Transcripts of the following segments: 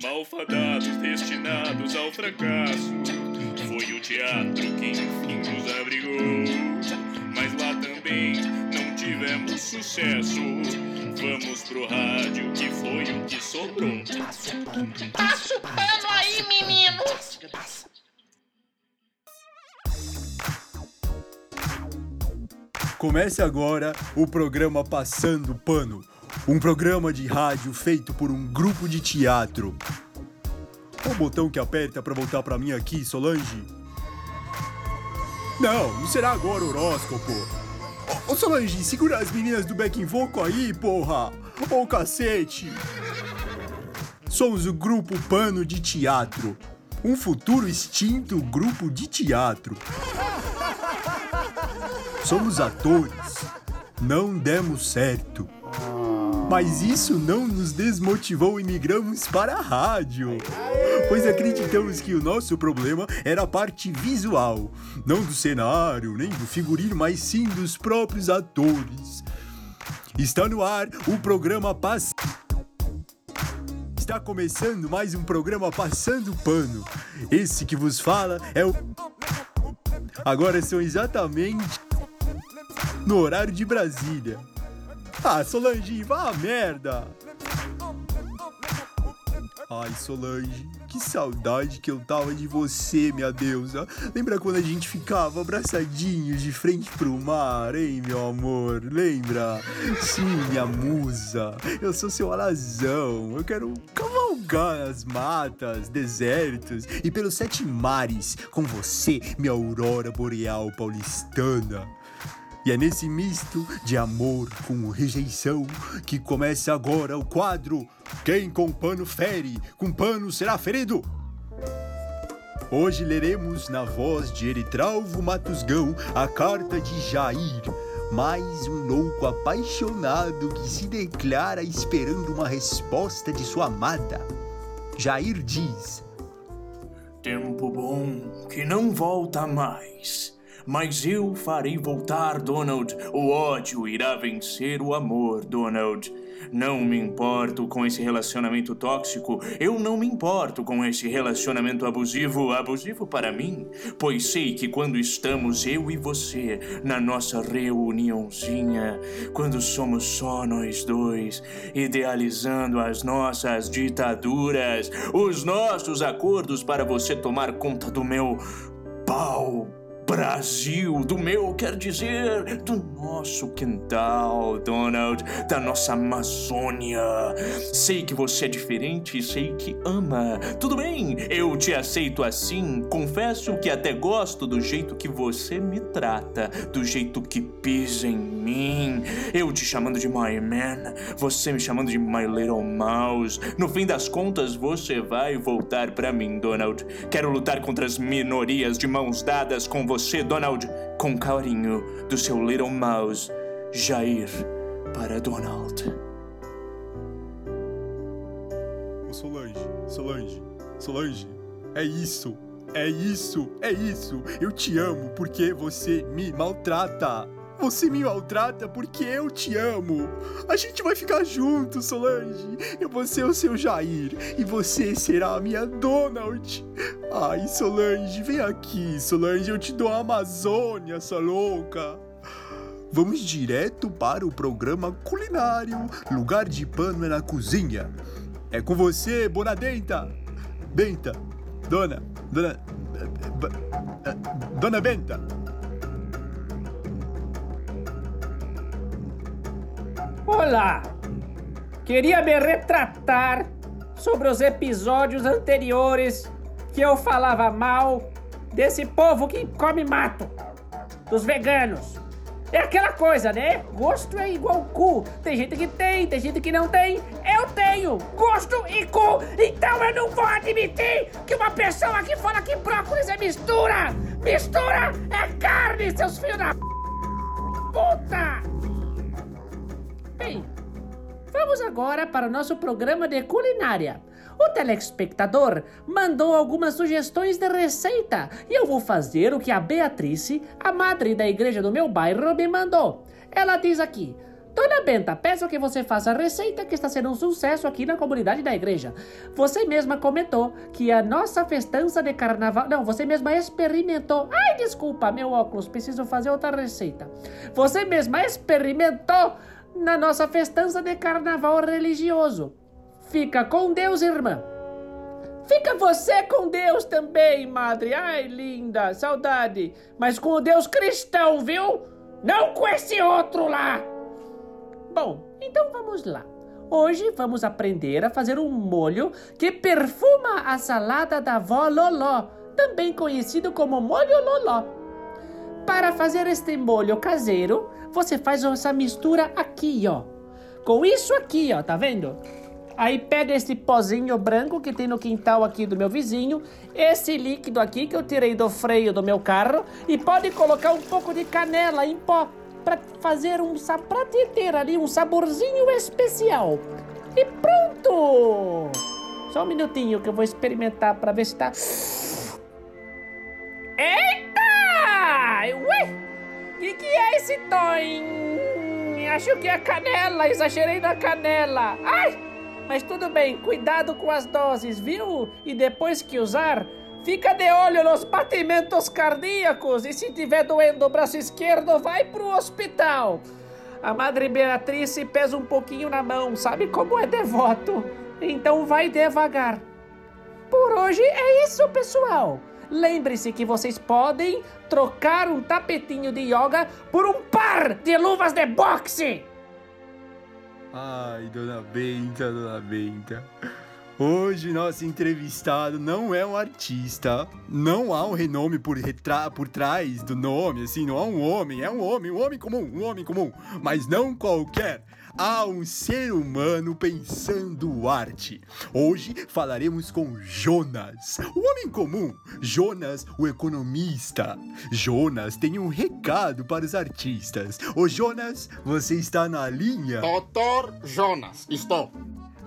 Malfadados destinados ao fracasso. Foi o teatro que enfim nos abrigou. Mas lá também não tivemos sucesso. Vamos pro rádio, que foi o que sobrou. Passa o pano aí, menino! Começa agora o programa Passando Pano, um programa de rádio feito por um grupo de teatro. O botão que aperta pra voltar pra mim aqui, Solange? Não, não será agora o horóscopo. Ô, Solange, segura as meninas do backing vocal aí, porra! Ô cacete! Somos o grupo Pano de Teatro, um futuro extinto grupo de teatro. Somos atores. Não demos certo. Mas isso não nos desmotivou e migramos para a rádio. Pois acreditamos que o nosso problema era a parte visual, não do cenário, nem do figurino, mas sim dos próprios atores. Está no ar o programa Pass. Está começando mais um programa Passando Pano. Esse que vos fala é o. Agora são exatamente no horário de Brasília. Ah, Solange, vá a merda! Ai, Solange, que saudade que eu tava de você, minha deusa. Lembra quando a gente ficava abraçadinhos de frente pro mar, hein, meu amor? Lembra? Sim, minha musa. Eu sou seu alazão. Eu quero cavalgar nas matas, desertos e pelos sete mares com você, minha aurora boreal paulistana. E é nesse misto de amor com rejeição que começa agora o quadro Quem com pano fere, com pano será ferido. Hoje leremos na voz de Eritralvo Matusgão a carta de Jair, mais um louco apaixonado que se declara esperando uma resposta de sua amada. Jair diz: Tempo bom que não volta mais. Mas eu farei voltar, Donald. O ódio irá vencer o amor, Donald. Não me importo com esse relacionamento tóxico. Eu não me importo com esse relacionamento abusivo. Abusivo para mim, pois sei que quando estamos eu e você na nossa reuniãozinha, quando somos só nós dois, idealizando as nossas ditaduras, os nossos acordos para você tomar conta do meu pau Brasil, do meu, quer dizer, do nosso quintal, Donald, da nossa Amazônia. Sei que você é diferente sei que ama. Tudo bem, eu te aceito assim. Confesso que até gosto do jeito que você me trata, do jeito que pisa em mim. Eu te chamando de my man, você me chamando de my little mouse. No fim das contas, você vai voltar para mim, Donald. Quero lutar contra as minorias de mãos dadas com você, Donald, com carinho do seu Little Mouse, Jair, para Donald. Ô Solange, Solange, Solange, é isso, é isso, é isso. Eu te amo porque você me maltrata. Você me maltrata porque eu te amo. A gente vai ficar junto, Solange. Eu vou ser o seu Jair e você será a minha Donald. Ai, Solange, vem aqui, Solange. Eu te dou a Amazônia, sua louca. Vamos direto para o programa culinário. Lugar de pano é na cozinha. É com você, Bonadenta. Benta. Dona. Dona. Dona Benta. Olá! Queria me retratar sobre os episódios anteriores que eu falava mal desse povo que come mato, dos veganos. É aquela coisa, né? Gosto é igual cu. Tem gente que tem, tem gente que não tem. Eu tenho gosto e cu. Então eu não vou admitir que uma pessoa que fala que brócolis é mistura. Mistura é carne, seus filhos da puta! Vamos agora para o nosso programa de culinária. O telespectador mandou algumas sugestões de receita e eu vou fazer o que a Beatrice, a madre da igreja do meu bairro, me mandou. Ela diz aqui: Dona Benta, peço que você faça a receita que está sendo um sucesso aqui na comunidade da igreja. Você mesma comentou que a nossa festança de carnaval. Não, você mesma experimentou. Ai, desculpa, meu óculos, preciso fazer outra receita. Você mesma experimentou na nossa festança de carnaval religioso. Fica com Deus, irmã. Fica você com Deus também, madre. Ai, linda, saudade. Mas com o Deus cristão, viu? Não com esse outro lá. Bom, então vamos lá. Hoje vamos aprender a fazer um molho que perfuma a salada da avó Loló, também conhecido como molho Loló. Para fazer este molho caseiro, você faz essa mistura aqui, ó. Com isso aqui, ó, tá vendo? Aí pega esse pozinho branco que tem no quintal aqui do meu vizinho, esse líquido aqui que eu tirei do freio do meu carro e pode colocar um pouco de canela em pó para fazer um para ter ali um saborzinho especial. E pronto! Só um minutinho que eu vou experimentar para ver se tá esse toim? Acho que é canela, exagerei na canela. Ai! Mas tudo bem, cuidado com as doses, viu? E depois que usar, fica de olho nos batimentos cardíacos e se tiver doendo o braço esquerdo, vai pro hospital. A Madre Beatriz pesa um pouquinho na mão, sabe como é devoto. Então vai devagar. Por hoje é isso, pessoal. Lembre-se que vocês podem trocar um tapetinho de yoga por um par de luvas de boxe. Ai, dona Benta, dona Benta. Hoje nosso entrevistado não é um artista, não há um renome por, retra por trás do nome, assim, não há um homem, é um homem, um homem comum, um homem comum, mas não qualquer. Há um ser humano pensando arte. Hoje falaremos com Jonas, o homem comum. Jonas, o economista. Jonas tem um recado para os artistas. Ô Jonas, você está na linha? Doutor Jonas, estou.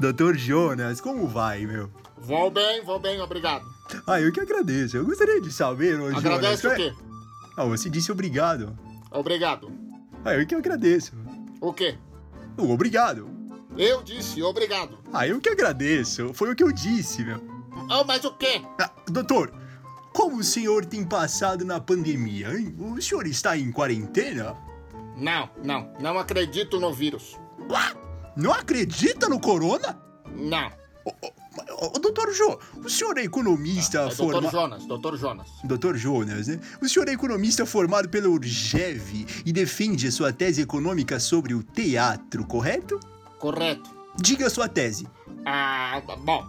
Doutor Jonas, como vai, meu? Vou bem, vou bem, obrigado. Ah, eu que agradeço. Eu gostaria de saber, ô Jonas. Agradece o é- quê? Ah, você disse obrigado. Obrigado. Ah, eu que agradeço. O quê? O obrigado. Eu disse obrigado. Ah, eu que agradeço. Foi o que eu disse, meu. Oh, mas o quê? Ah, doutor, como o senhor tem passado na pandemia, hein? O senhor está em quarentena? Não, não, não acredito no vírus. Não acredita no corona? Não. Ô, ô, ô, doutor Jô, o senhor é economista É doutor formado... Jonas, doutor Jonas. Doutor Jonas, né? O senhor é economista formado pela Urgev e defende a sua tese econômica sobre o teatro, correto? Correto. Diga a sua tese. Ah, bom.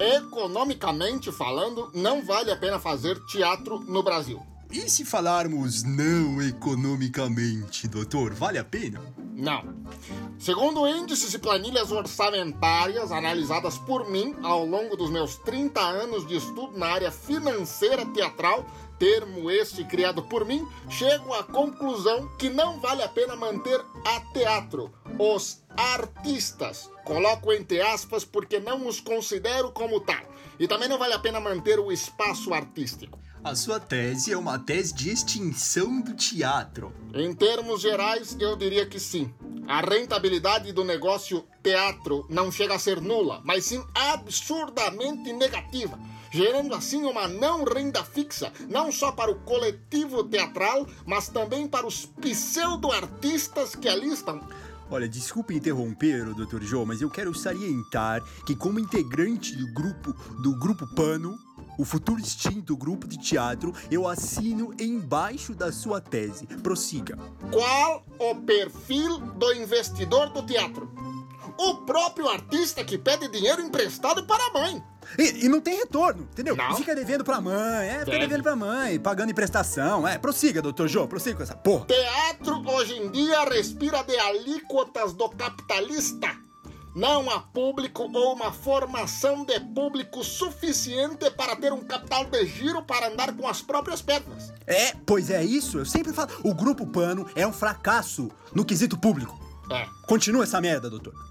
Economicamente falando, não vale a pena fazer teatro no Brasil. E se falarmos não economicamente, doutor, vale a pena? Não. Segundo índices e planilhas orçamentárias analisadas por mim ao longo dos meus 30 anos de estudo na área financeira teatral, termo este criado por mim, chego à conclusão que não vale a pena manter a teatro os artistas. Coloco entre aspas porque não os considero como tal. E também não vale a pena manter o espaço artístico. A sua tese é uma tese de extinção do teatro. Em termos gerais, eu diria que sim. A rentabilidade do negócio teatro não chega a ser nula, mas sim absurdamente negativa, gerando assim uma não renda fixa, não só para o coletivo teatral, mas também para os pseudo-artistas que ali estão. Olha, desculpe interromper, Dr. Joe, mas eu quero salientar que como integrante do grupo do grupo Pano, o futuro extinto grupo de teatro, eu assino embaixo da sua tese. Prossiga. Qual o perfil do investidor do teatro? O próprio artista que pede dinheiro emprestado para a mãe. E, e não tem retorno, entendeu? Não? Fica devendo pra mãe, é, fica Deve. devendo pra mãe, pagando em prestação, é. Prossiga, Dr. Joe, prossiga com essa porra. Teatro hoje em dia respira de alíquotas do capitalista. Não há público ou uma formação de público suficiente para ter um capital de giro para andar com as próprias pernas. É, pois é isso, eu sempre falo. O grupo Pano é um fracasso no quesito público. É. Continua essa merda, doutor.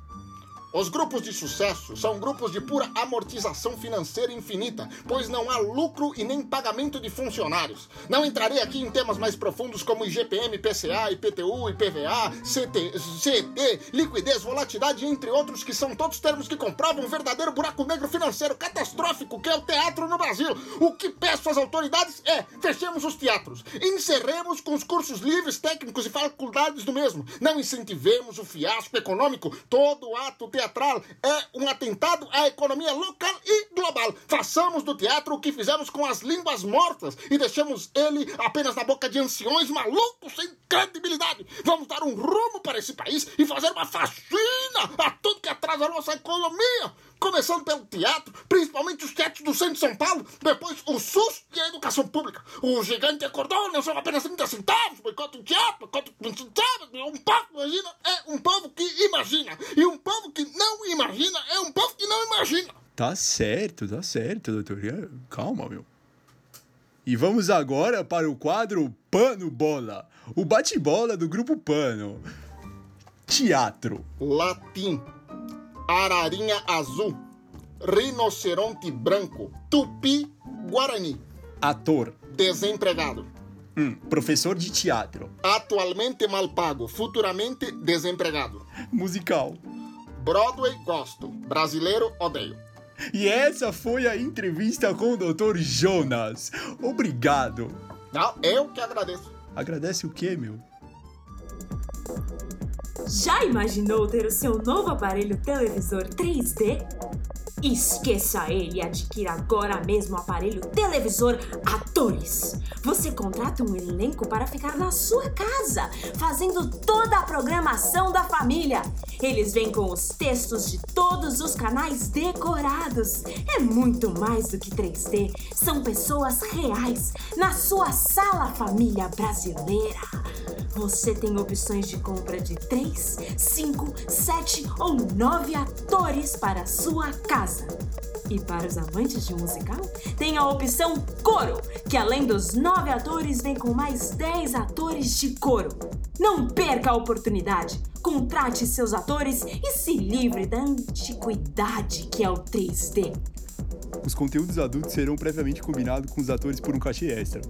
Os grupos de sucesso são grupos de pura amortização financeira infinita, pois não há lucro e nem pagamento de funcionários. Não entrarei aqui em temas mais profundos como IGPM, PCA, IPTU, IPVA, CT, CT, liquidez, volatilidade, entre outros, que são todos termos que comprovam um verdadeiro buraco negro financeiro catastrófico que é o teatro no Brasil. O que peço às autoridades é fechemos os teatros, encerremos com os cursos livres, técnicos e faculdades do mesmo. Não incentivemos o fiasco econômico. Todo ato teatral é um atentado à economia local e global. Façamos do teatro o que fizemos com as línguas mortas e deixemos ele apenas na boca de anciões malucos sem credibilidade. Vamos dar um rumo para esse país e fazer uma faxina a tudo que atrasa a nossa economia. Começando pelo teatro, principalmente os teatros do centro de São Paulo, depois o SUS e a educação pública. O gigante acordou, não são apenas 30 centavos, boicote o teatro, boicote 20 centavos. Um povo, imagina, é um povo que imagina. E um povo que não imagina é um povo que não imagina. Tá certo, tá certo, doutor. Calma, meu. E vamos agora para o quadro Pano Bola, o bate-bola do grupo Pano. Teatro. Latim, ararinha azul, rinoceronte branco, tupi, guarani, Ator. desempregado. Hum, professor de teatro. Atualmente mal pago, futuramente desempregado. Musical. Broadway gosto, brasileiro odeio. E essa foi a entrevista com o Dr. Jonas. Obrigado. Não, eu que agradeço. Agradece o quê, meu? Já imaginou ter o seu novo aparelho televisor 3D? Esqueça ele e adquira agora mesmo o aparelho televisor Atores. Você contrata um elenco para ficar na sua casa, fazendo toda a programação da família. Eles vêm com os textos de todos os canais decorados. É muito mais do que 3D. São pessoas reais na sua sala família brasileira. Você tem opções de compra de 3, 5, 7 ou 9 atores para a sua casa. E para os amantes de musical, tem a opção Coro, que além dos 9 atores, vem com mais 10 atores de coro. Não perca a oportunidade! Contrate seus atores e se livre da antiguidade que é o 3D. Os conteúdos adultos serão previamente combinados com os atores por um cachê extra.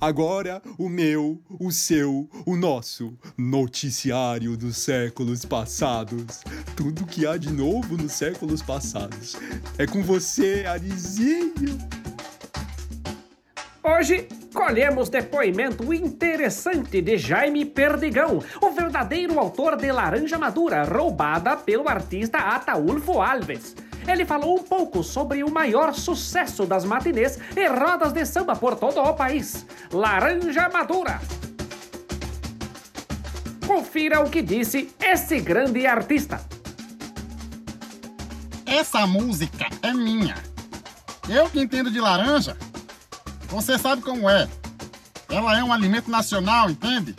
Agora, o meu, o seu, o nosso noticiário dos séculos passados. Tudo que há de novo nos séculos passados. É com você, Arizinho. Hoje colhemos depoimento interessante de Jaime Perdigão, o verdadeiro autor de Laranja Madura, roubada pelo artista Ataulfo Alves. Ele falou um pouco sobre o maior sucesso das matinês e rodas de samba por todo o país, Laranja Madura. Confira o que disse esse grande artista. Essa música é minha. Eu que entendo de laranja. Você sabe como é. Ela é um alimento nacional, entende?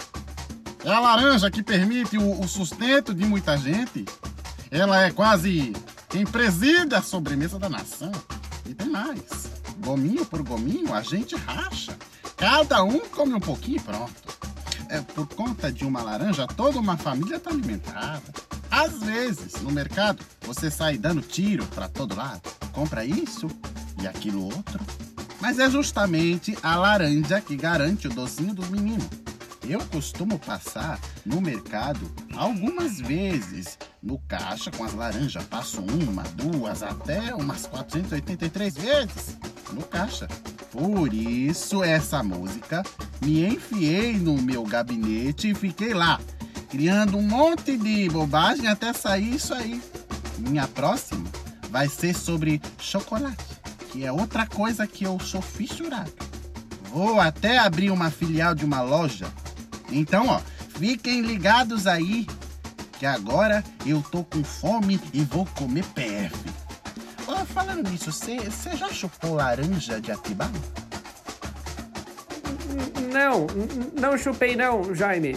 É a laranja que permite o, o sustento de muita gente. Ela é quase quem preside a sobremesa da nação. E tem mais. Gominho por gominho, a gente racha. Cada um come um pouquinho e pronto. É, por conta de uma laranja, toda uma família está alimentada. Às vezes, no mercado, você sai dando tiro para todo lado. Compra isso e aquilo outro. Mas é justamente a laranja que garante o docinho dos meninos. Eu costumo passar no mercado algumas vezes no caixa com as laranjas. Passo uma, duas, até umas 483 vezes no caixa. Por isso, essa música me enfiei no meu gabinete e fiquei lá, criando um monte de bobagem até sair isso aí. Minha próxima vai ser sobre chocolate, que é outra coisa que eu sou fissurado. Vou até abrir uma filial de uma loja. Então, ó, fiquem ligados aí, que agora eu tô com fome e vou comer PF. Ó, falando nisso, você já chupou laranja de Atibá? Não, não chupei não, Jaime.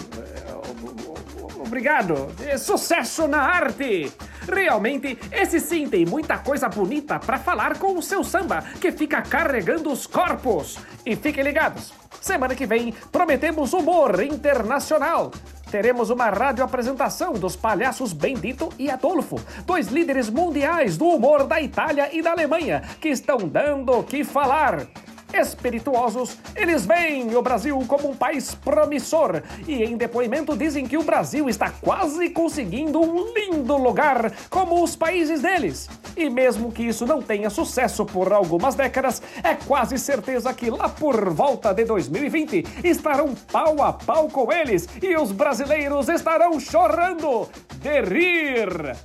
Obrigado. Sucesso na arte! Realmente, esse sim tem muita coisa bonita pra falar com o seu samba, que fica carregando os corpos. E fiquem ligados, semana que vem prometemos humor internacional. teremos uma rádio apresentação dos palhaços Bendito e Adolfo, dois líderes mundiais do humor da Itália e da Alemanha, que estão dando o que falar. Espirituosos, eles veem o Brasil como um país promissor e, em depoimento, dizem que o Brasil está quase conseguindo um lindo lugar como os países deles. E mesmo que isso não tenha sucesso por algumas décadas, é quase certeza que lá por volta de 2020 estarão pau a pau com eles e os brasileiros estarão chorando de rir.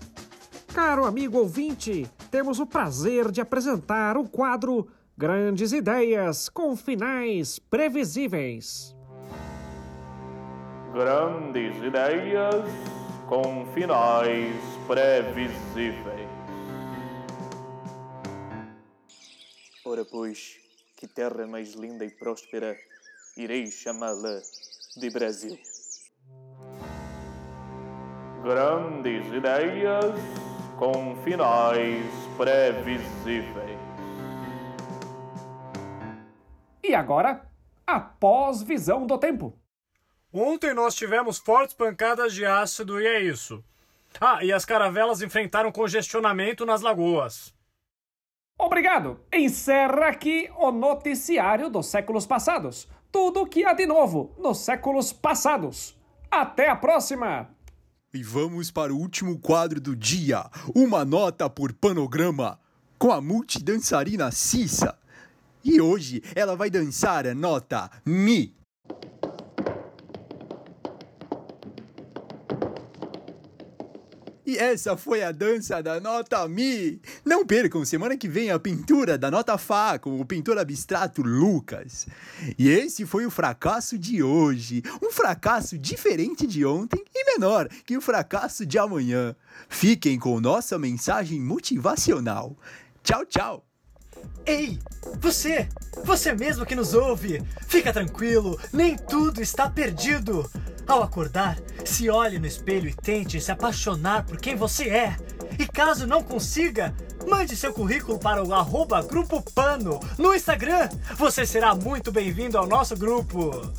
Caro amigo ouvinte, temos o prazer de apresentar o quadro Grandes Ideias com Finais Previsíveis. Grandes ideias com finais previsíveis. Ora, pois, que terra mais linda e próspera irei chamá-la de Brasil. Grandes ideias com finais previsíveis. Agora, a pós-visão do tempo. Ontem nós tivemos fortes pancadas de ácido e é isso. Ah, e as caravelas enfrentaram congestionamento nas lagoas. Obrigado! Encerra aqui o noticiário dos séculos passados. Tudo o que há de novo nos séculos passados. Até a próxima! E vamos para o último quadro do dia: uma nota por panograma, com a multidançarina Cissa. E hoje ela vai dançar a nota Mi. E essa foi a dança da nota Mi. Não percam, semana que vem a pintura da nota Fá com o pintor abstrato Lucas. E esse foi o fracasso de hoje. Um fracasso diferente de ontem e menor que o fracasso de amanhã. Fiquem com nossa mensagem motivacional. Tchau, tchau. Ei, você! Você mesmo que nos ouve! Fica tranquilo, nem tudo está perdido! Ao acordar, se olhe no espelho e tente se apaixonar por quem você é. E caso não consiga, mande seu currículo para o arroba Grupo Pano no Instagram. Você será muito bem-vindo ao nosso grupo.